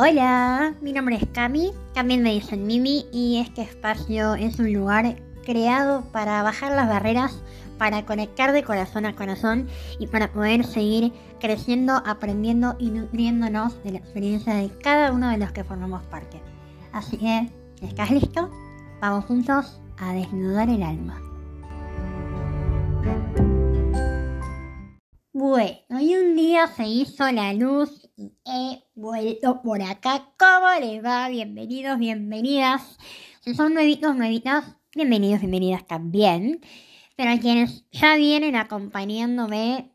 Hola, mi nombre es Cami, también me dicen Mimi y este espacio es un lugar creado para bajar las barreras, para conectar de corazón a corazón y para poder seguir creciendo, aprendiendo y nutriéndonos de la experiencia de cada uno de los que formamos parte. Así que, ¿estás listo? Vamos juntos a desnudar el alma. Bueno, y un día se hizo la luz he vuelto por acá. ¿Cómo les va? Bienvenidos, bienvenidas. Si son nuevitos, nuevitas, bienvenidos, bienvenidas también. Pero a quienes ya vienen acompañándome,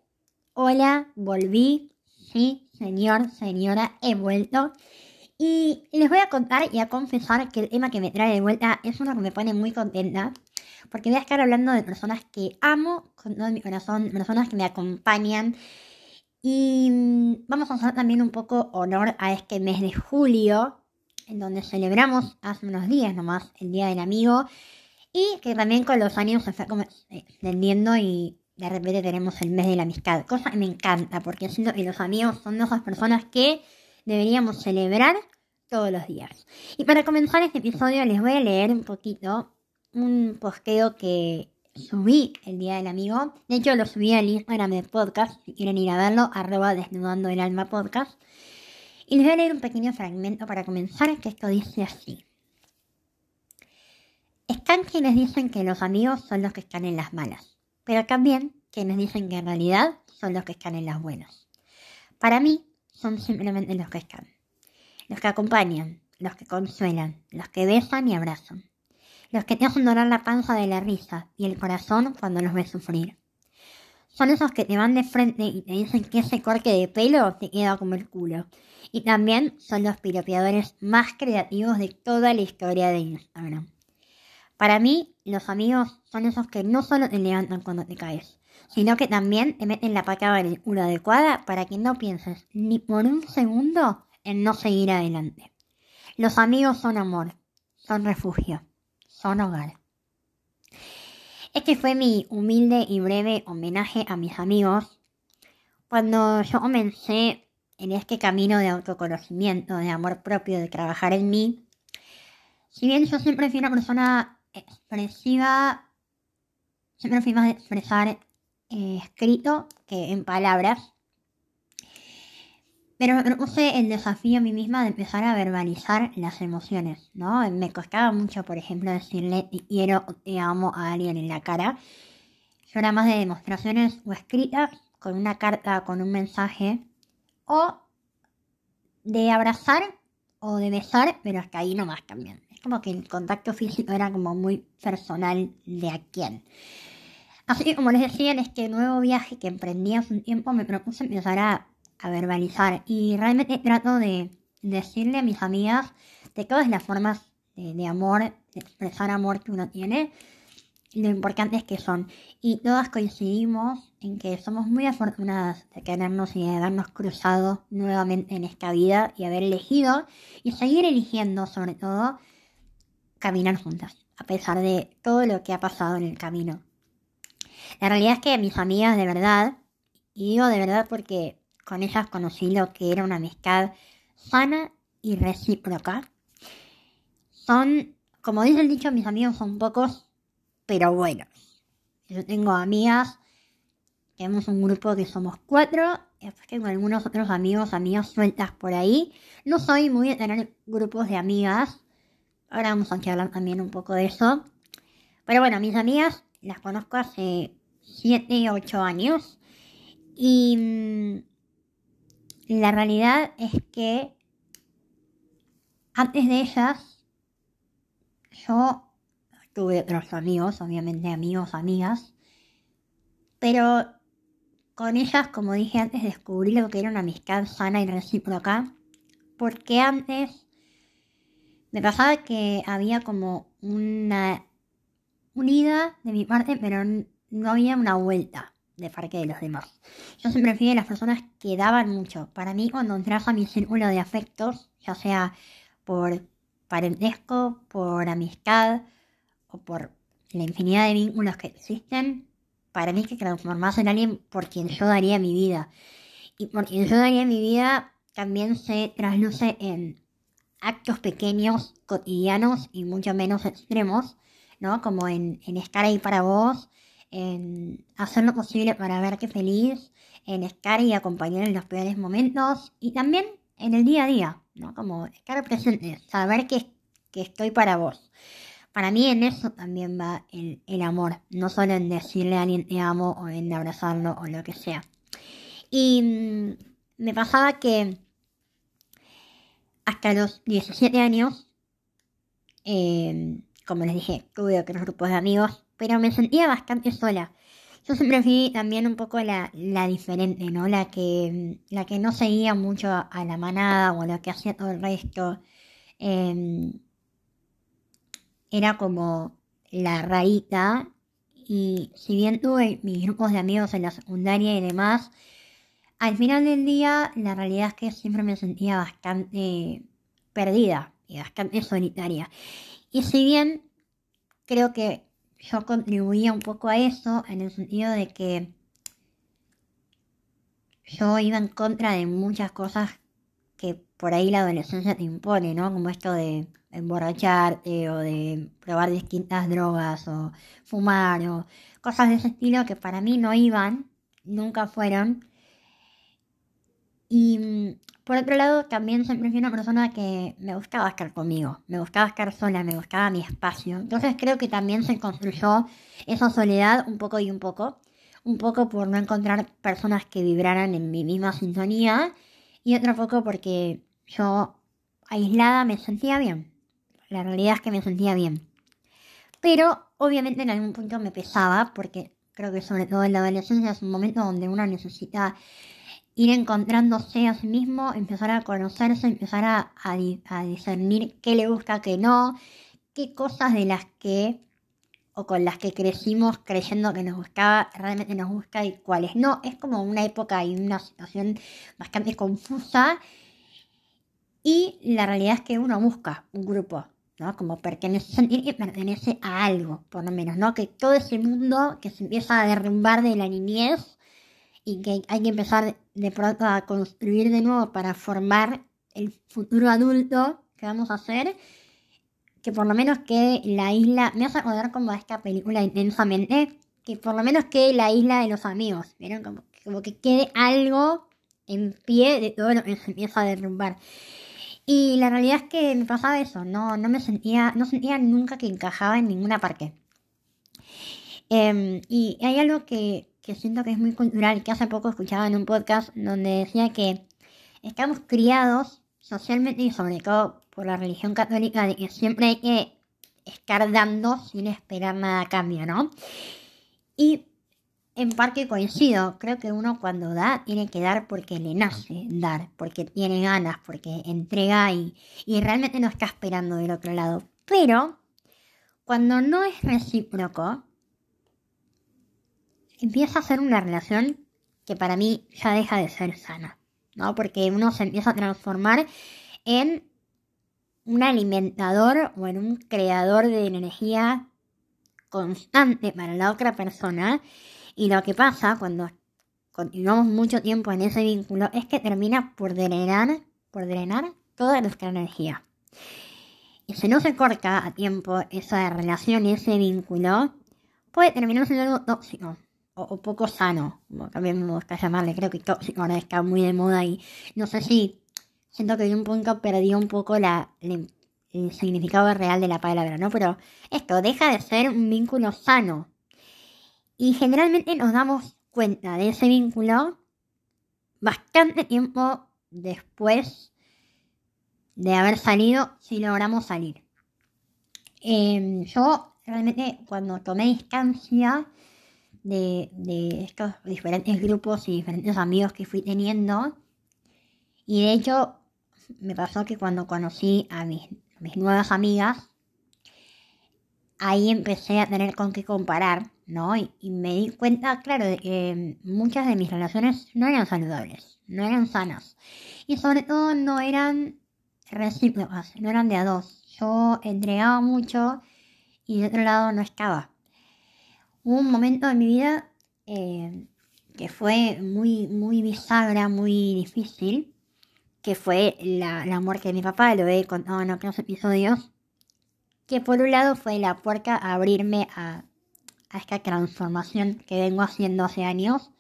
hola, volví. Sí, señor, señora, he vuelto. Y les voy a contar y a confesar que el tema que me trae de vuelta es uno que me pone muy contenta porque voy a estar hablando de personas que amo con todo mi corazón, personas que me acompañan. Y mm, vamos a hacer también un poco honor a este mes de julio, en donde celebramos hace unos días nomás el Día del Amigo, y que también con los años se fue como extendiendo y de repente tenemos el mes de la amistad, cosa que me encanta, porque siento que los amigos son esas personas que deberíamos celebrar todos los días. Y para comenzar este episodio les voy a leer un poquito un posteo que subí el día del amigo. De hecho, lo subí al Instagram del podcast. Si quieren ir a verlo, arroba desnudando el alma podcast. Y les voy a leer un pequeño fragmento para comenzar, que esto dice así. Están quienes dicen que los amigos son los que están en las malas, pero también quienes dicen que en realidad son los que están en las buenas. Para mí, son simplemente los que están. Los que acompañan, los que consuelan, los que besan y abrazan los que te hacen dorar la panza de la risa y el corazón cuando los ves sufrir. Son esos que te van de frente y te dicen que ese corte de pelo te queda como el culo. Y también son los piropeadores más creativos de toda la historia de Instagram. Para mí, los amigos son esos que no solo te levantan cuando te caes, sino que también te meten la patada en el culo adecuada para que no pienses ni por un segundo en no seguir adelante. Los amigos son amor, son refugio son hogar. Este fue mi humilde y breve homenaje a mis amigos cuando yo comencé en este camino de autoconocimiento, de amor propio, de trabajar en mí. Si bien yo siempre fui una persona expresiva, siempre fui más de expresar eh, escrito que en palabras. Pero me puse el desafío a mí misma de empezar a verbalizar las emociones, ¿no? Me costaba mucho, por ejemplo, decirle te quiero o te amo a alguien en la cara. Yo era más de demostraciones o escritas, con una carta, con un mensaje, o de abrazar o de besar, pero hasta ahí nomás también. Es como que el contacto físico era como muy personal de a quién. Así como les decía, en este nuevo viaje que emprendí hace un tiempo, me propuse empezar a a verbalizar. Y realmente trato de decirle a mis amigas de todas las formas de, amor, de expresar amor que uno tiene, lo importantes que son. Y todas coincidimos en que somos muy afortunadas de querernos y de habernos cruzado nuevamente en esta vida y haber elegido y seguir eligiendo sobre todo caminar juntas, a pesar de todo lo que ha pasado en el camino. La realidad es que mis amigas de verdad, y digo de verdad porque con ellas conocí lo que era una amistad sana y recíproca. Son, como dice el dicho, mis amigos son pocos, pero buenos. Yo tengo amigas, tenemos un grupo que somos cuatro, y después tengo algunos otros amigos, amigas sueltas por ahí. No soy muy de tener grupos de amigas. Ahora vamos a hablar también un poco de eso. Pero bueno, mis amigas las conozco hace 7, 8 años. Y mm, la realidad es que antes de ellas, yo tuve otros amigos, obviamente amigos, amigas, pero con ellas, como dije antes, descubrí lo que era una amistad sana y recíproca, porque antes me pasaba que había como una unida de mi parte, pero no había una vuelta de parte de los demás. Yo siempre fui de las personas que daban mucho. Para mí, cuando entras a mi círculo de afectos, ya sea por parentesco, por amistad o por la infinidad de vínculos que existen, para mí que transformarse en alguien por quien yo daría mi vida. Y por quien yo daría mi vida también se trasluce en actos pequeños, cotidianos y mucho menos extremos, ¿no? Como en, en estar ahí para vos, en hacer lo posible para verte feliz, en estar y acompañar en los peores momentos y también en el día a día, ¿no? Como estar presente, saber que, que estoy para vos. Para mí en eso también va el, el, amor, no solo en decirle a alguien te amo o en abrazarlo o lo que sea. Y mm, me pasaba que hasta los 17 años, eh, como les dije, tuve otros grupos de amigos, pero me sentía bastante sola. Yo siempre fui también un poco la, la diferente, ¿no? La que, la que no seguía mucho a, la manada o lo que hacía todo el resto. Em, era como la rarita. Y si bien tuve mis grupos de amigos en la secundaria y demás, al final del día la realidad es que siempre me sentía bastante perdida y bastante solitaria. Y si bien creo que yo contribuía un poco a eso en el sentido de que yo iba en contra de muchas cosas que por ahí la adolescencia te impone, ¿no? Como esto de emborracharte o de probar distintas drogas o fumar o cosas de ese estilo que para mí no iban, nunca fueron. Y por otro lado, también siempre fui una persona que me gustaba estar conmigo, me gustaba estar sola, me gustaba mi espacio. Entonces creo que también se construyó esa soledad un poco y un poco. Un poco por no encontrar personas que vibraran en mi misma sintonía y otro poco porque yo aislada me sentía bien. La realidad es que me sentía bien. Pero obviamente en algún punto me pesaba porque creo que sobre todo en la adolescencia es un momento donde uno necesita ir encontrándose a sí mismo, empezar a conocerse, empezar a, discernir qué le gusta, qué no, qué cosas de las que o con las que crecimos creyendo que nos gustaba, realmente nos gusta y cuáles no. Es como una época y una situación bastante confusa. Y la realidad es que uno busca un grupo, ¿no? Como pertenece, que pertenece a algo, por lo menos, ¿no? Que todo ese mundo que se empieza a derrumbar de la niñez y que hay que empezar de pronto a construir de nuevo para formar el futuro adulto que vamos a hacer, que por lo menos que la isla, me hace acordar como a esta película intensamente, que por lo menos quede la isla de los amigos, ¿vieron? Como, como que quede algo en pie de todo lo que se empieza a derrumbar. Y la realidad es que me pasaba eso, no, no me sentía, no sentía nunca que encajaba en ninguna parte. Em, y hay algo que, que siento que es muy cultural, que hace poco escuchaba en un podcast donde decía que estamos criados socialmente y sobre todo por la religión católica de que siempre hay que estar dando sin esperar nada a cambio, ¿no? Y en parte coincido, creo que uno cuando da tiene que dar porque le nace dar, porque tiene ganas, porque entrega y, y realmente no está esperando del otro lado. Pero cuando no es recíproco, empieza a ser una relación que para mí ya deja de ser sana, ¿no? Porque uno se empieza a transformar en un alimentador o en un creador de energía constante para la otra persona. Y lo que pasa cuando continuamos mucho tiempo en ese vínculo es que termina por drenar, por drenar toda nuestra energía. Y si no se corta a tiempo esa relación, ese vínculo, puede terminar siendo algo tóxico o, poco sano, como también me gusta llamarle, creo que tóxico ahora está muy de moda y no sé si siento que de un punto perdió un poco la, el, significado real de la palabra, ¿no? Pero esto deja de ser un vínculo sano. Y generalmente nos damos cuenta de ese vínculo bastante tiempo después de haber salido, si logramos salir. Em, yo realmente cuando tomé distancia de, estos diferentes grupos y diferentes amigos que fui teniendo. Y de hecho, me pasó que cuando conocí a mis, mis nuevas amigas, ahí empecé a tener con qué comparar, ¿no? Y, me di cuenta, claro, de que muchas de mis relaciones no eran saludables, no eran sanas. Y sobre todo no eran recíprocas, no eran de a dos. Yo entregaba mucho y de otro lado no estaba. Hubo un momento de mi vida eh, que fue muy, muy bisagra, muy difícil, que fue la, la muerte de mi papá, lo he contado en otros episodios, que por un lado fue la puerta a abrirme a, a esta transformación que vengo haciendo hace años,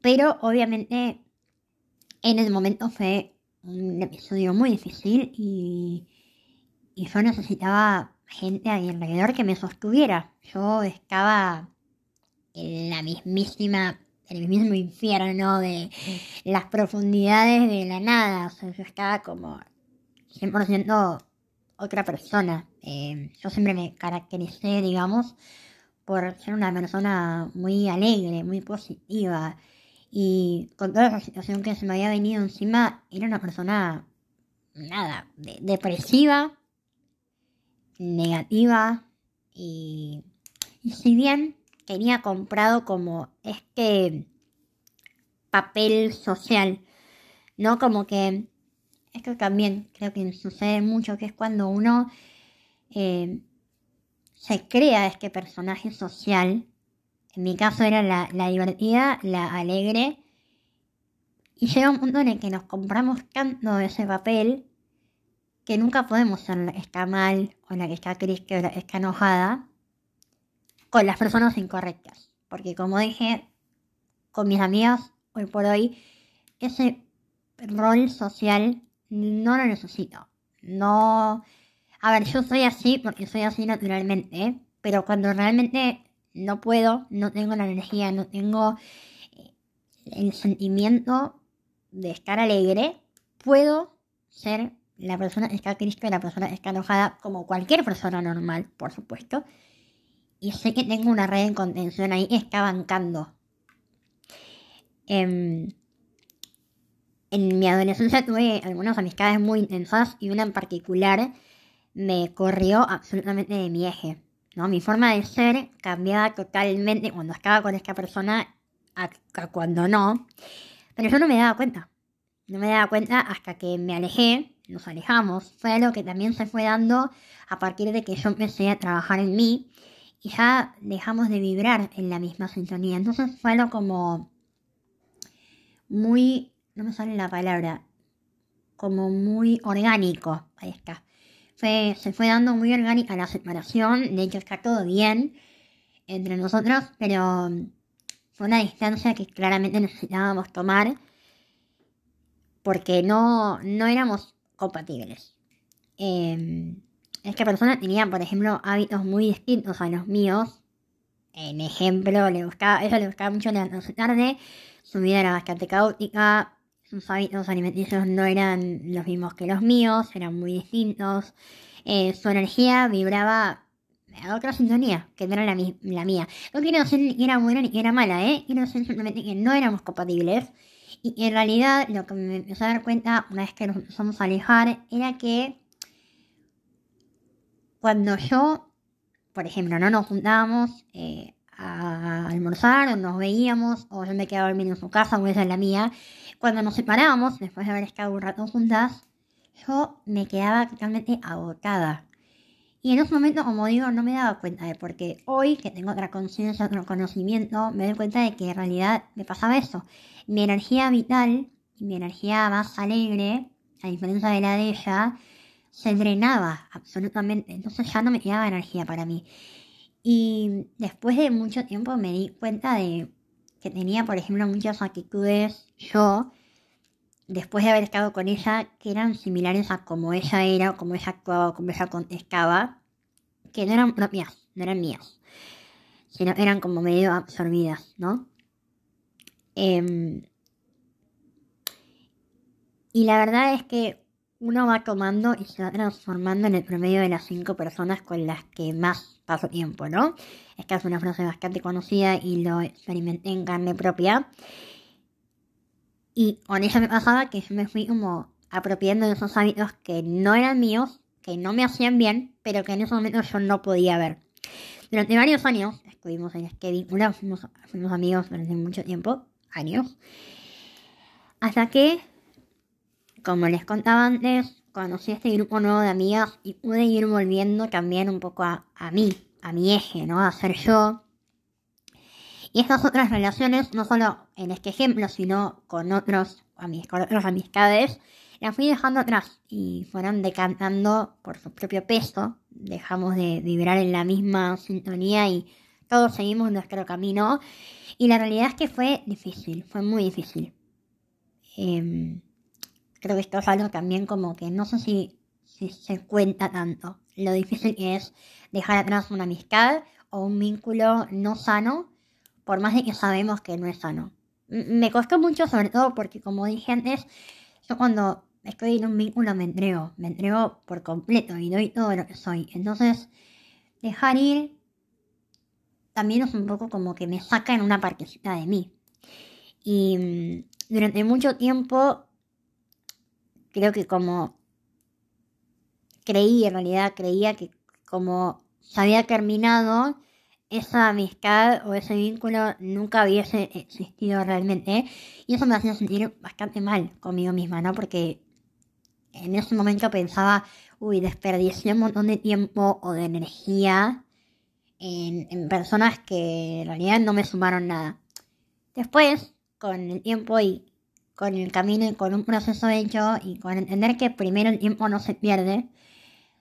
pero obviamente en el momento fue un episodio muy difícil y, y yo necesitaba gente a mi alrededor que me sostuviera. Yo estaba en la mismísima, en el mismo infierno de las profundidades de la nada. O sea, yo estaba como 100% otra persona. Eh, yo siempre me caractericé, digamos, por ser una persona muy alegre, muy positiva. Y con toda la situación que se me había venido encima, era una persona, nada, depresiva, negativa. Y, si bien tenía comprado como este papel social, ¿no? Como que esto también creo que sucede mucho, que es cuando uno eh, se crea este personaje social. En mi caso era la, divertida, la alegre. Y llega un punto en el que nos compramos tanto ese papel que nunca podemos ser la que está mal o la que está triste o la que está enojada con las personas incorrectas. Porque como dije, con mis amigas, hoy por hoy, ese rol social no lo necesito. No... A ver, yo soy así porque soy así naturalmente, pero cuando realmente no puedo, no tengo la energía, no tengo eh, el sentimiento de estar alegre, puedo ser la persona está triste, la persona está enojada, como cualquier persona normal, por supuesto. Y sé que tengo una red de contención ahí está bancando. Em, en mi adolescencia tuve algunas amistades muy intensas y una en particular me corrió absolutamente de mi eje. ¿no? Mi forma de ser cambiaba totalmente cuando estaba con esta persona a, cuando no. Pero yo no me daba cuenta. No me daba cuenta hasta que me alejé, nos alejamos. Fue algo que también se fue dando a partir de que yo empecé a trabajar en mí y ya dejamos de vibrar en la misma sintonía. Entonces fue algo como muy, no me sale la palabra, como muy orgánico. Ahí está. Fue, se fue dando muy orgánica la separación, de hecho está todo bien entre nosotros, pero fue una distancia que claramente necesitábamos tomar porque no, no éramos compatibles. Eh, esta persona tenía, por ejemplo, hábitos muy distintos a los míos. En ejemplo, le buscaba, ella le buscaba mucho levantarse tarde, su vida era bastante caótica, sus hábitos alimenticios no eran los mismos que los míos, eran muy distintos. Eh, su energía vibraba a otra sintonía, que no era la, la, mía. No quiero decir que era buena ni que era mala, ¿eh? Quiero decir simplemente que no éramos compatibles. Y en realidad lo que me empecé a dar cuenta una vez que nos empezamos a alejar era que cuando yo, por ejemplo, no nos juntábamos eh, a almorzar o nos veíamos o yo me quedaba dormido en su casa o ella en la mía, cuando nos separábamos, después de haber estado un rato juntas, yo me quedaba totalmente agotada. Y en ese momento, como digo, no me daba cuenta de por qué. Hoy, que tengo otra conciencia, otro conocimiento, me doy cuenta de que en realidad me pasaba eso. Mi energía vital mi energía más alegre, a diferencia de la de ella, se drenaba absolutamente, entonces ya no me quedaba energía para mí. Y después de mucho tiempo me di cuenta de que tenía, por ejemplo, muchas actitudes yo, después de haber estado con ella, que eran similares a como ella era, como ella actuaba, como ella contestaba, que no eran propias, no eran mías, sino eran como medio absorbidas, ¿no? Em, y la verdad es que uno va tomando y se va transformando en el promedio de las cinco personas con las que más paso tiempo, ¿no? Esta es una frase bastante conocida y lo experimenté en carne propia. Y con ella me pasaba que yo me fui como apropiando de esos hábitos que no eran míos, que no me hacían bien, pero que en ese momento yo no podía ver. Durante varios años estuvimos en vínculo, fuimos, fuimos amigos durante mucho tiempo, años, hasta que como les contaba antes, conocí a este grupo nuevo de amigas y pude ir volviendo también un poco a, mí, a mi eje, ¿no? A ser yo. Y estas otras relaciones, no solo en este ejemplo, sino con otros, con otras amistades, las fui dejando atrás y fueron decantando por su propio peso. Dejamos de vibrar en la misma sintonía y todos seguimos nuestro camino. Y la realidad es que fue difícil, fue muy difícil. Em, creo que esto es algo también como que no sé si, si se cuenta tanto lo difícil que es dejar atrás una amistad o un vínculo no sano, por más de que sabemos que no es sano. Me costó mucho sobre todo porque como dije antes, yo cuando estoy en un vínculo me entrego, me entrego por completo y doy todo lo que soy. Entonces, dejar ir también es un poco como que me saca en una partecita de mí. Y mm, durante mucho tiempo, creo que como creí, en realidad creía que como se había terminado, esa amistad o ese vínculo nunca hubiese existido realmente. Y eso me hacía sentir bastante mal conmigo misma, ¿no? Porque en ese momento pensaba, uy, desperdicié un montón de tiempo o de energía en, personas que en realidad no me sumaron nada. Después, con el tiempo y con el camino y con un proceso hecho y con entender que primero el tiempo no se pierde,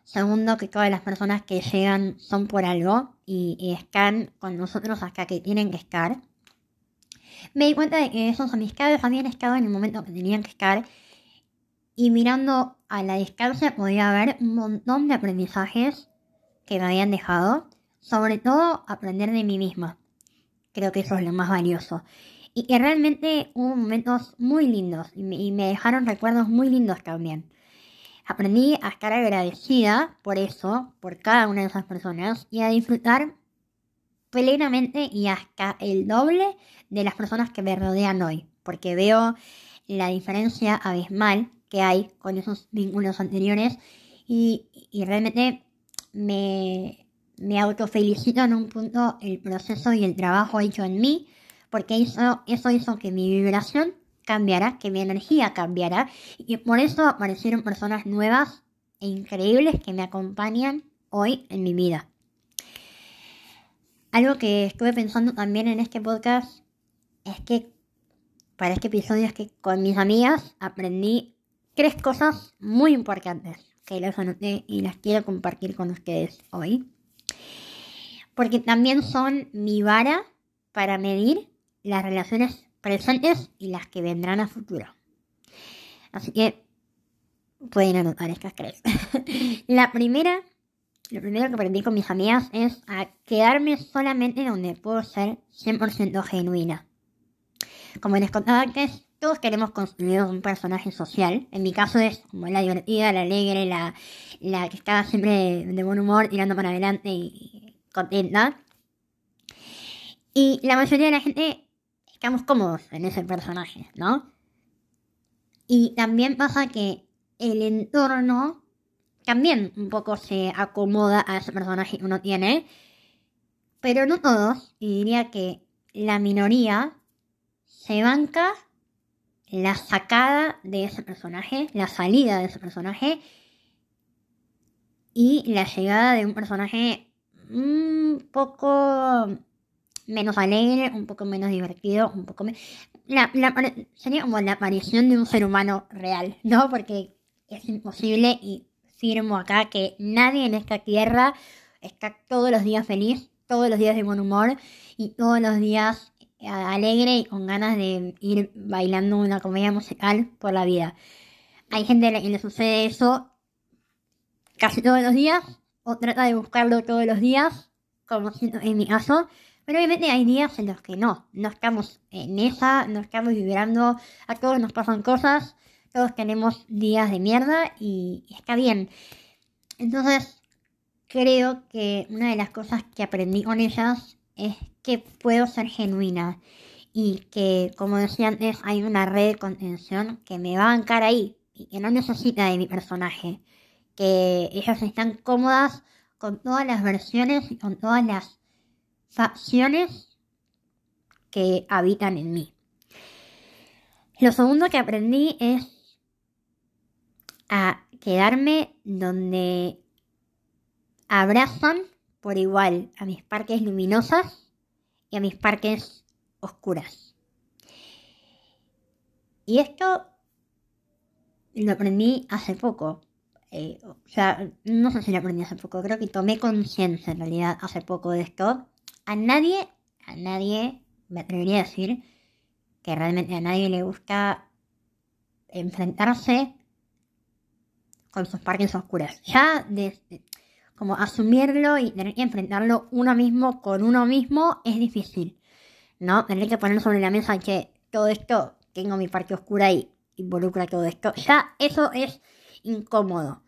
segundo que todas las personas que llegan son por algo y, están con nosotros hasta que tienen que estar, me di cuenta de que esos amistades habían estado en el momento que tenían que estar y mirando a la distancia podía haber un montón de aprendizajes que me habían dejado. Sobre todo aprender de mí misma. Creo que eso es lo más valioso. Y que realmente hubo momentos muy lindos y me, dejaron recuerdos muy lindos también. Aprendí a estar agradecida por eso, por cada una de esas personas y a disfrutar plenamente y hasta el doble de las personas que me rodean hoy. Porque veo la diferencia abismal que hay con esos vínculos anteriores y, realmente me, me autofelicito en un punto el proceso y el trabajo hecho en mí, porque eso, eso hizo que mi vibración cambiara, que mi energía cambiara, y por eso aparecieron personas nuevas e increíbles que me acompañan hoy en mi vida. Algo que estuve pensando también en este podcast es que para este episodio es que con mis amigas aprendí tres cosas muy importantes que las anoté y las quiero compartir con ustedes hoy. Porque también son mi vara para medir las relaciones presentes y las que vendrán a futuro. Así que pueden anotar estas tres. la primera, lo primero que aprendí con mis amigas es a quedarme solamente donde puedo ser 100% genuina. Como les contaba antes, todos queremos construir un personaje social. En mi caso es como la divertida, la alegre, la, la que está siempre de, buen humor, tirando para adelante y, contenta. Y la mayoría de la gente estamos cómodos en ese personaje, ¿no? Y también pasa que el entorno también un poco se acomoda a ese personaje que uno tiene. Pero no todos, y diría que la minoría se banca la sacada de ese personaje, la salida de ese personaje y la llegada de un personaje un poco menos alegre, un poco menos divertido, un poco menos... sería como la aparición de un ser humano real, ¿no? Porque es imposible y firmo acá que nadie en esta tierra está todos los días feliz, todos los días de buen humor y todos los días alegre y con ganas de ir bailando una comedia musical por la vida. Hay gente a la que le sucede eso casi todos los días, o trata de buscarlo todos los días, como en mi caso, pero obviamente hay días en los que no, no estamos en esa, no estamos vibrando, a todos nos pasan cosas, todos tenemos días de mierda y está bien. Entonces, creo que una de las cosas que aprendí con ellas es que puedo ser genuina y que, como decía antes, hay una red de contención que me va a bancar ahí y que no necesita de mi personaje. Que ellas están cómodas con todas las versiones y con todas las facciones que habitan en mí. Lo segundo que aprendí es a quedarme donde abrazan por igual a mis parques luminosas y a mis parques oscuras. Y esto lo aprendí hace poco. Eh, o sea, no sé si lo aprendí hace poco, creo que tomé conciencia en realidad hace poco de esto. A nadie, a nadie me atrevería a decir que realmente a nadie le gusta enfrentarse con sus partes oscuras. Ya como asumirlo y tener que enfrentarlo uno mismo con uno mismo es difícil. ¿No? Tener que poner sobre la mesa que todo esto, tengo mi parte oscura y involucra todo esto. Ya eso es incómodo.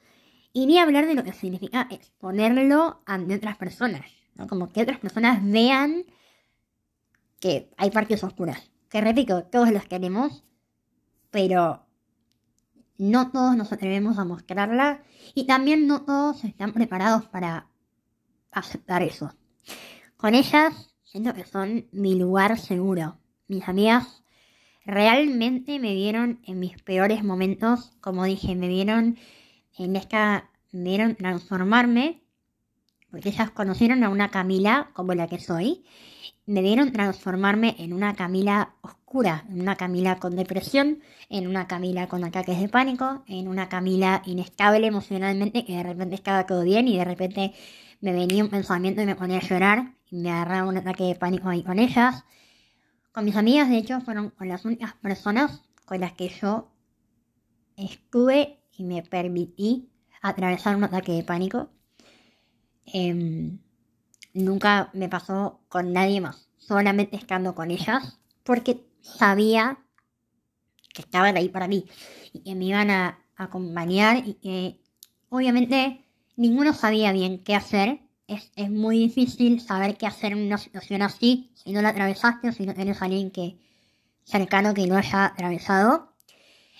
Y ni hablar de lo que significa exponerlo ante otras personas. Como que otras personas vean que hay partes oscuras. Que repito, todos los queremos, pero no todos nos atrevemos a mostrarla y también no todos están preparados para aceptar eso. Con ellas siento que son mi lugar seguro. Mis amigas realmente me vieron en mis peores momentos, como dije, me vieron en esta, me vieron transformarme, porque ellas conocieron a una Camila como la que soy, me vieron transformarme en una Camila oscura, en una Camila con depresión, en una Camila con ataques de pánico, en una Camila inestable emocionalmente, que de repente estaba todo bien y de repente me venía un pensamiento y me ponía a llorar y me agarraba un ataque de pánico ahí con ellas. Con mis amigas, de hecho, fueron con las únicas personas con las que yo estuve y me permití atravesar un ataque de pánico. Em, nunca me pasó con nadie más, solamente estando con ellas, porque sabía que estaban ahí para mí y que me iban a acompañar y que obviamente ninguno sabía bien qué hacer. Es, muy difícil saber qué hacer en una situación así si no la atravesaste o si no tienes a alguien que cercano que lo haya atravesado.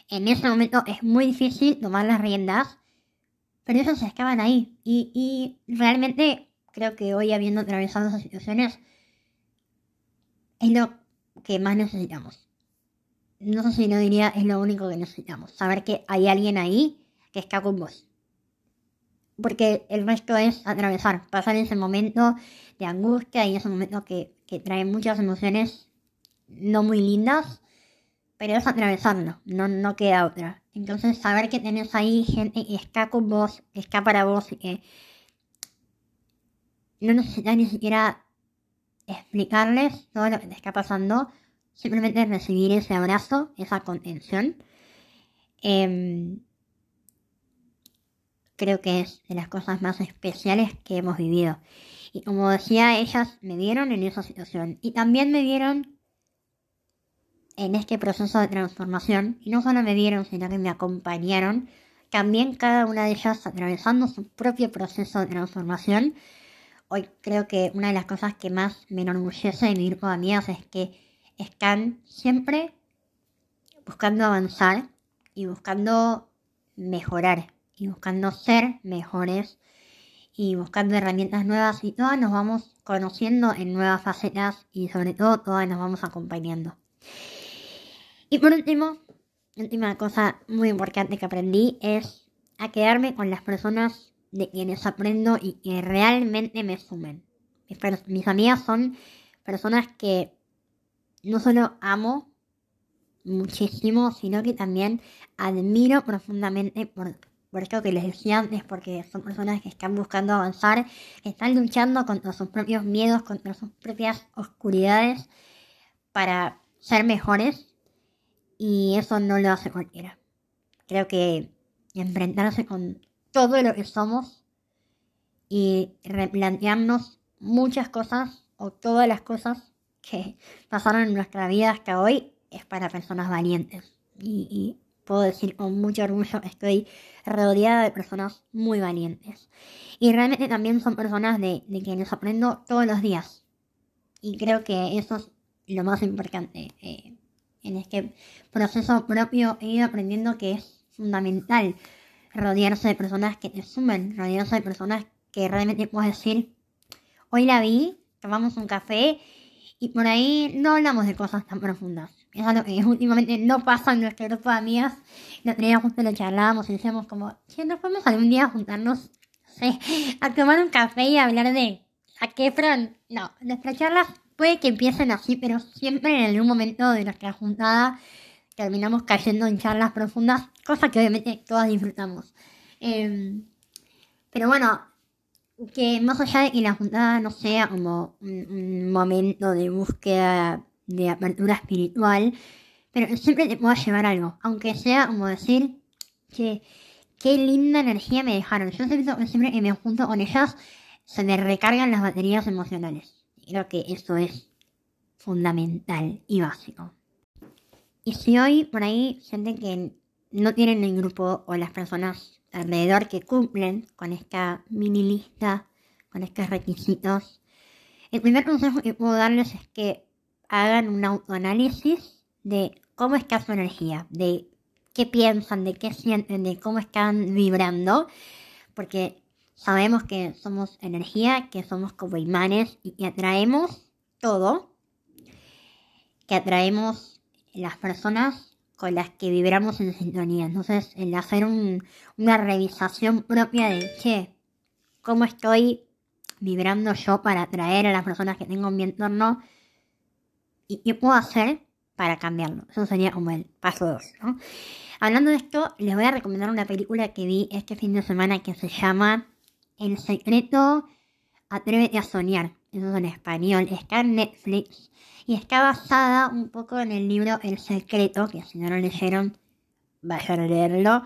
En ese momento es muy difícil tomar las riendas, pero ellos estaban ahí y, y realmente creo que hoy habiendo atravesado esas situaciones es lo que más necesitamos. No sé si no diría es lo único que necesitamos. Saber que hay alguien ahí que está con vos. Porque el resto es atravesar, pasar ese momento de angustia y ese momento que, que trae muchas emociones no muy lindas, pero es atravesarlo, no, no queda otra. Entonces saber que tenés ahí gente que está con vos, que está para vos y que no necesitas ni siquiera explicarles todo lo que te está pasando, simplemente recibir ese abrazo, esa contención. Em, creo que es de las cosas más especiales que hemos vivido. Y como decía, ellas me vieron en esa situación y también me vieron en este proceso de transformación. Y no solo me vieron, sino que me acompañaron. También cada una de ellas atravesando su propio proceso de transformación hoy creo que una de las cosas que más me enorgullece de mi grupo de amigas es que están siempre buscando avanzar y buscando mejorar y buscando ser mejores y buscando herramientas nuevas y todas nos vamos conociendo en nuevas facetas y sobre todo todas nos vamos acompañando. Y por último, última cosa muy importante que aprendí es a quedarme con las personas de quienes aprendo y que realmente me sumen. Mis, amigas son personas que no solo amo muchísimo, sino que también admiro profundamente por, por esto que les decía antes, porque son personas que están buscando avanzar, que están luchando contra sus propios miedos, contra sus propias oscuridades para ser mejores y eso no lo hace cualquiera. Creo que enfrentarse con todo lo que somos y replantearnos muchas cosas o todas las cosas que pasaron en nuestra vida hasta hoy es para personas valientes. Y, puedo decir con mucho orgullo estoy rodeada de personas muy valientes. Y realmente también son personas de, de quienes aprendo todos los días. Y creo que eso es lo más importante. Eh, en este proceso propio he ido aprendiendo que es fundamental rodearse de personas que te sumen, rodearse de personas que realmente puedes decir, hoy la vi, tomamos un café y por ahí no hablamos de cosas tan profundas. Es algo que últimamente no pasa en nuestro grupo de amigas. Otro día justo lo charlábamos y decíamos como, si nos podemos algún día juntarnos, no a tomar un café y hablar de a qué Fran. No, nuestras charlas puede que empiecen así, pero siempre en algún momento de nuestra juntada terminamos cayendo en charlas profundas, cosa que obviamente todas disfrutamos. Em, pero bueno, que más allá de que la juntada no sea como un, momento de búsqueda de apertura espiritual, pero siempre te pueda llevar algo, aunque sea como decir que qué linda energía me dejaron. Yo siempre que me junto con ellas se me recargan las baterías emocionales. Creo que eso es fundamental y básico. Y si hoy por ahí sienten que no tienen el grupo o las personas alrededor que cumplen con esta mini lista, con estos requisitos, el primer consejo que puedo darles es que hagan un autoanálisis de cómo está su energía, de qué piensan, de qué sienten, de cómo están vibrando, porque sabemos que somos energía, que somos como imanes y que atraemos todo, que atraemos las personas con las que vibramos en sintonía. Entonces, el hacer una revisación propia de, che, ¿cómo estoy vibrando yo para atraer a las personas que tengo en mi entorno? ¿Y qué puedo hacer para cambiarlo? Eso sería como el paso 2, ¿no? Hablando de esto, les voy a recomendar una película que vi este fin de semana que se llama El secreto Atrévete a soñar. Eso es en español. Está en Netflix. Y está basada un poco en el libro El secreto, que si no lo leyeron, vayan a leerlo.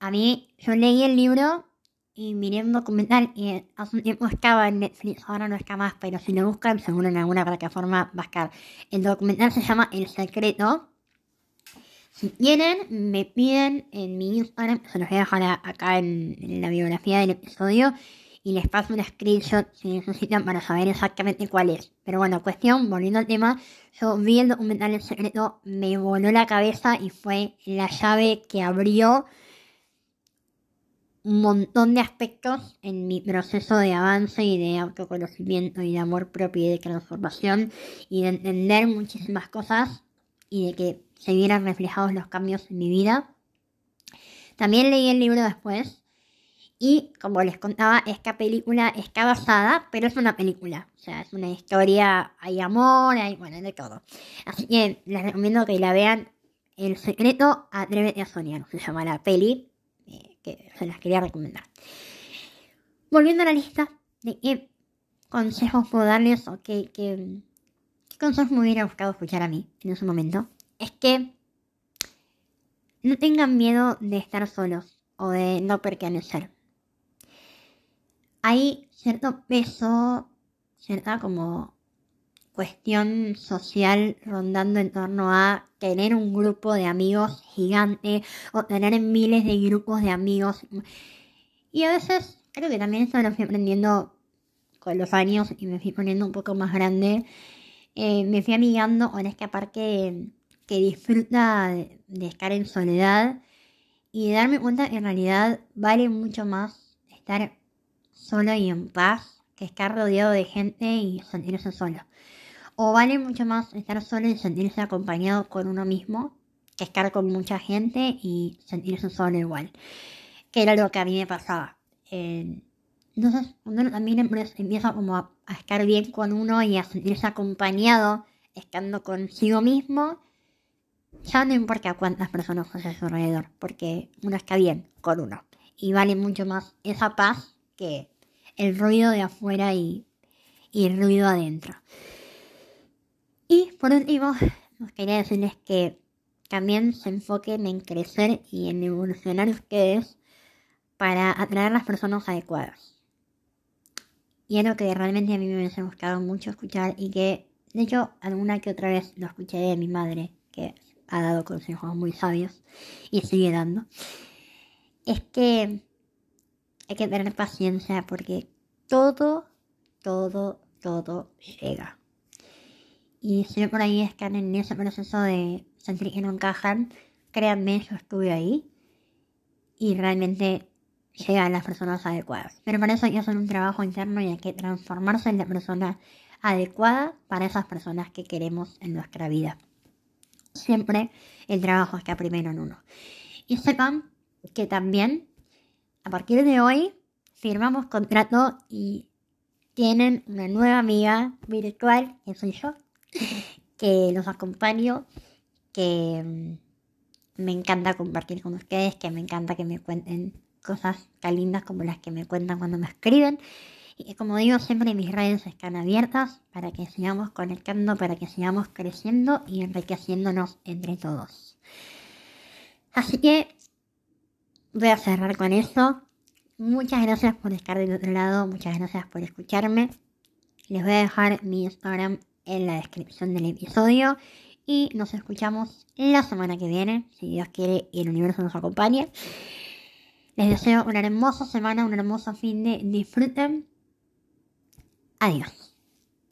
A mí, yo leí el libro y miré un documental y hace un tiempo estaba en Netflix, ahora no está más, pero si lo buscan, seguro en alguna plataforma va a estar. El documental se llama El secreto si quieren, me piden en mi Instagram, se los voy a dejar acá en, la biografía del episodio, y les paso un screenshot si necesitan para saber exactamente cuál es. Pero bueno, cuestión, volviendo al tema, yo vi el documental en secreto, me voló la cabeza y fue la llave que abrió un montón de aspectos en mi proceso de avance y de autoconocimiento y de amor propio y de transformación y de entender muchísimas cosas y de que se vieran reflejados los cambios en mi vida. También leí el libro después y como les contaba, esta película está basada, pero es una película. O sea, es una historia, hay amor, hay, bueno, de todo. Así que les recomiendo que la vean. El secreto, atrévete a soñar, se llama la peli, eh, que se las quería recomendar. Volviendo a la lista de qué consejos puedo darles o qué, qué, qué consejos me hubiera buscado escuchar a mí en ese momento es que no tengan miedo de estar solos o de no pertenecer. Hay cierto peso, cierta como cuestión social rondando en torno a tener un grupo de amigos gigante o tener miles de grupos de amigos. Y a veces creo que también esto lo fui aprendiendo con los años y me fui poniendo un poco más grande. Eh, me fui amigando con este parque que disfruta de, estar en soledad y darme cuenta que en realidad vale mucho más estar solo y en paz que estar rodeado de gente y sentirse solo. O vale mucho más estar solo y sentirse acompañado con uno mismo que estar con mucha gente y sentirse solo igual. Que era lo que a mí me pasaba. Entonces, uno también empieza como a, a estar bien con uno y a sentirse acompañado estando consigo mismo, ya no importa cuántas personas hay a su alrededor, porque uno está bien con uno. Y vale mucho más esa paz que el ruido de afuera y, el ruido adentro. Y por último, os quería decirles que también se enfoquen en crecer y en evolucionar ustedes para atraer a las personas adecuadas. Y es lo que realmente a mí me hubiese gustado mucho escuchar y que, de hecho, alguna que otra vez lo escuché de mi madre, que ha dado consejos muy sabios y sigue dando, es que hay que tener paciencia porque todo, todo, todo llega. Y si por ahí están en ese proceso de sentir que no encajan, créanme, yo estuve ahí y realmente llegan las personas adecuadas. Pero para eso hay que hacer un trabajo interno y hay que transformarse en la persona adecuada para esas personas que queremos en nuestra vida siempre el trabajo está primero en uno. Y sepan que también, a partir de hoy, firmamos contrato y tienen una nueva amiga virtual, que soy yo, que los acompaño, que mm, me encanta compartir con ustedes, que me encanta que me cuenten cosas tan lindas como las que me cuentan cuando me escriben. Y como digo, siempre mis redes están abiertas para que sigamos conectando, para que sigamos creciendo y enriqueciéndonos entre todos. Así que voy a cerrar con eso. Muchas gracias por estar del otro lado, muchas gracias por escucharme. Les voy a dejar mi Instagram en la descripción del episodio y nos escuchamos la semana que viene, si Dios quiere y el universo nos acompañe. Les deseo una hermosa semana, un hermoso fin de disfruten. Adiós.